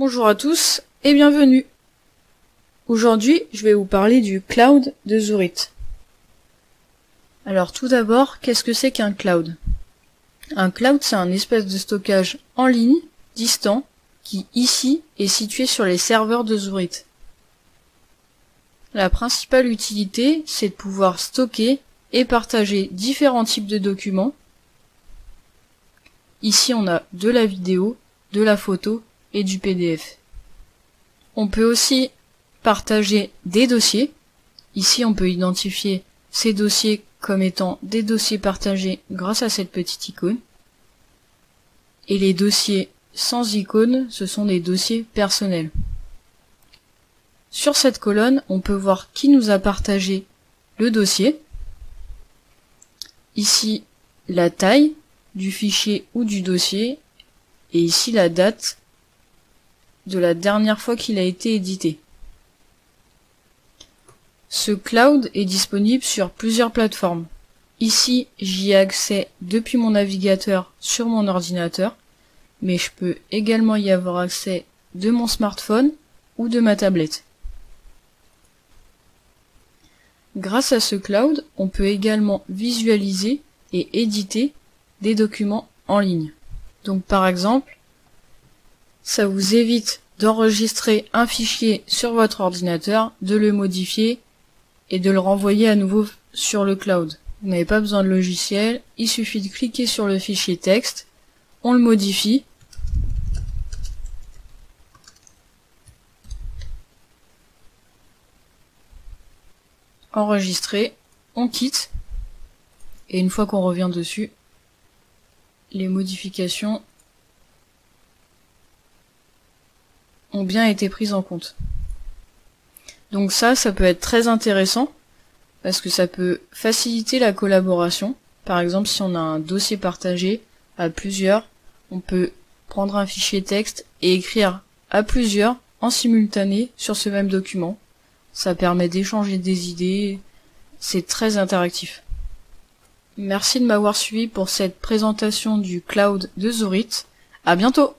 Bonjour à tous et bienvenue. Aujourd'hui, je vais vous parler du cloud de Zurit. Alors tout d'abord, qu'est-ce que c'est qu'un cloud? Un cloud, c'est un espèce de stockage en ligne, distant, qui ici est situé sur les serveurs de Zurit. La principale utilité, c'est de pouvoir stocker et partager différents types de documents. Ici, on a de la vidéo, de la photo et du PDF. On peut aussi partager des dossiers. Ici, on peut identifier ces dossiers comme étant des dossiers partagés grâce à cette petite icône. Et les dossiers sans icône, ce sont des dossiers personnels. Sur cette colonne, on peut voir qui nous a partagé le dossier. Ici, la taille du fichier ou du dossier. Et ici, la date de la dernière fois qu'il a été édité. Ce cloud est disponible sur plusieurs plateformes. Ici, j'y ai accès depuis mon navigateur sur mon ordinateur, mais je peux également y avoir accès de mon smartphone ou de ma tablette. Grâce à ce cloud, on peut également visualiser et éditer des documents en ligne. Donc par exemple, ça vous évite d'enregistrer un fichier sur votre ordinateur, de le modifier et de le renvoyer à nouveau sur le cloud. Vous n'avez pas besoin de logiciel, il suffit de cliquer sur le fichier texte, on le modifie, enregistrer, on quitte, et une fois qu'on revient dessus, les modifications ont bien été prises en compte. Donc ça, ça peut être très intéressant parce que ça peut faciliter la collaboration. Par exemple, si on a un dossier partagé à plusieurs, on peut prendre un fichier texte et écrire à plusieurs en simultané sur ce même document. Ça permet d'échanger des idées, c'est très interactif. Merci de m'avoir suivi pour cette présentation du cloud de Zorit. À bientôt!